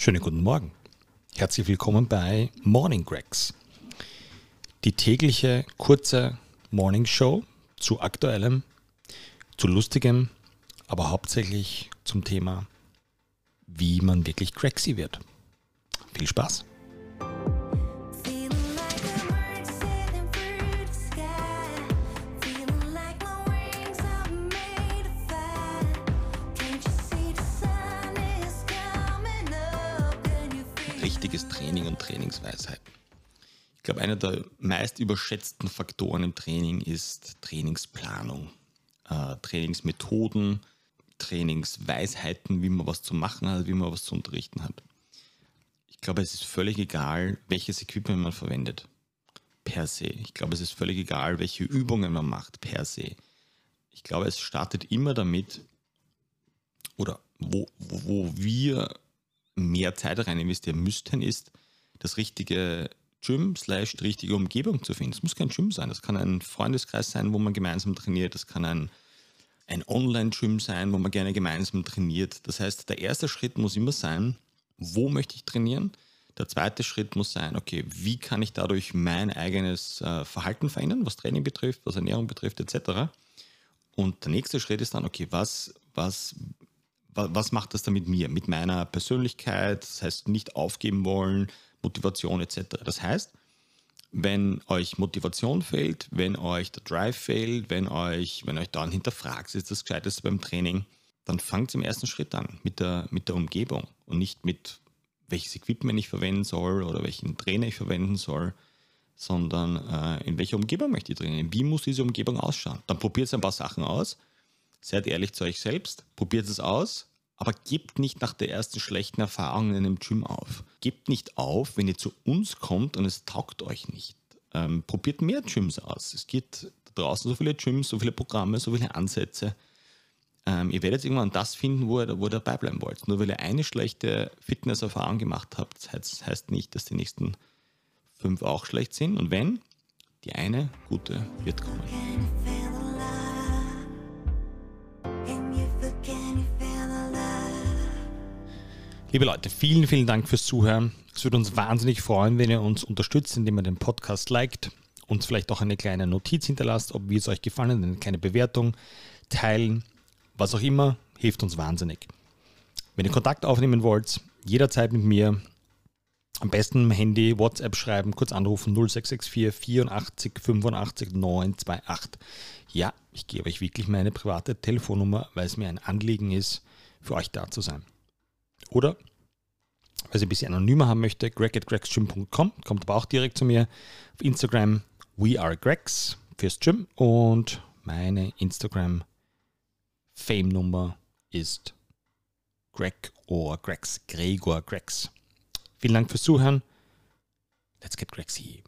Schönen guten Morgen. Herzlich willkommen bei Morning Gregs. Die tägliche kurze Morning Show zu aktuellem, zu lustigem, aber hauptsächlich zum Thema, wie man wirklich Gregsy wird. Viel Spaß! Richtiges Training und Trainingsweisheit. Ich glaube, einer der meist überschätzten Faktoren im Training ist Trainingsplanung, äh, Trainingsmethoden, Trainingsweisheiten, wie man was zu machen hat, wie man was zu unterrichten hat. Ich glaube, es ist völlig egal, welches Equipment man verwendet, per se. Ich glaube, es ist völlig egal, welche Übungen man macht, per se. Ich glaube, es startet immer damit, oder wo, wo, wir mehr Zeit rein investieren müssten, ist, das richtige Gym slash die richtige Umgebung zu finden. Es muss kein Gym sein, das kann ein Freundeskreis sein, wo man gemeinsam trainiert, das kann ein, ein Online-Gym sein, wo man gerne gemeinsam trainiert. Das heißt, der erste Schritt muss immer sein, wo möchte ich trainieren? Der zweite Schritt muss sein, okay, wie kann ich dadurch mein eigenes äh, Verhalten verändern, was Training betrifft, was Ernährung betrifft, etc. Und der nächste Schritt ist dann, okay, was, was, wa- was macht das dann mit mir, mit meiner Persönlichkeit, das heißt nicht aufgeben wollen, Motivation etc. Das heißt, wenn euch Motivation fehlt, wenn euch der Drive fehlt, wenn euch, wenn euch dann hinterfragt, ist das Gescheiteste beim Training, dann fangt im ersten Schritt an mit der, mit der Umgebung und nicht mit welches Equipment ich verwenden soll oder welchen Trainer ich verwenden soll, sondern äh, in welcher Umgebung möchte ich trainieren, wie muss diese Umgebung ausschauen. Dann probiert ein paar Sachen aus, seid ehrlich zu euch selbst, probiert es aus, aber gebt nicht nach der ersten schlechten Erfahrung in einem Gym auf. Gebt nicht auf, wenn ihr zu uns kommt und es taugt euch nicht. Ähm, probiert mehr Gyms aus. Es gibt da draußen so viele Gyms, so viele Programme, so viele Ansätze. Ähm, ihr werdet irgendwann das finden, wo ihr, wo ihr dabei bleiben wollt. Nur weil ihr eine schlechte Fitnesserfahrung gemacht habt, heißt, heißt nicht, dass die nächsten fünf auch schlecht sind. Und wenn, die eine gute wird kommen. Liebe Leute, vielen, vielen Dank fürs Zuhören. Es würde uns wahnsinnig freuen, wenn ihr uns unterstützt, indem ihr den Podcast liked, uns vielleicht auch eine kleine Notiz hinterlasst, ob wie es euch gefallen eine kleine Bewertung, teilen, was auch immer, hilft uns wahnsinnig. Wenn ihr Kontakt aufnehmen wollt, jederzeit mit mir, am besten Handy, WhatsApp schreiben, kurz anrufen 0664 84 85 928. Ja, ich gebe euch wirklich meine private Telefonnummer, weil es mir ein Anliegen ist, für euch da zu sein. Oder, wer sie ein bisschen anonymer haben möchte, greg at gregsgym.com, kommt aber auch direkt zu mir. Auf Instagram we are gregs fürs Gym und meine Instagram Fame-Nummer ist Greg or Gregs, Gregor Gregs. Vielen Dank fürs Zuhören. Let's get Gregsy.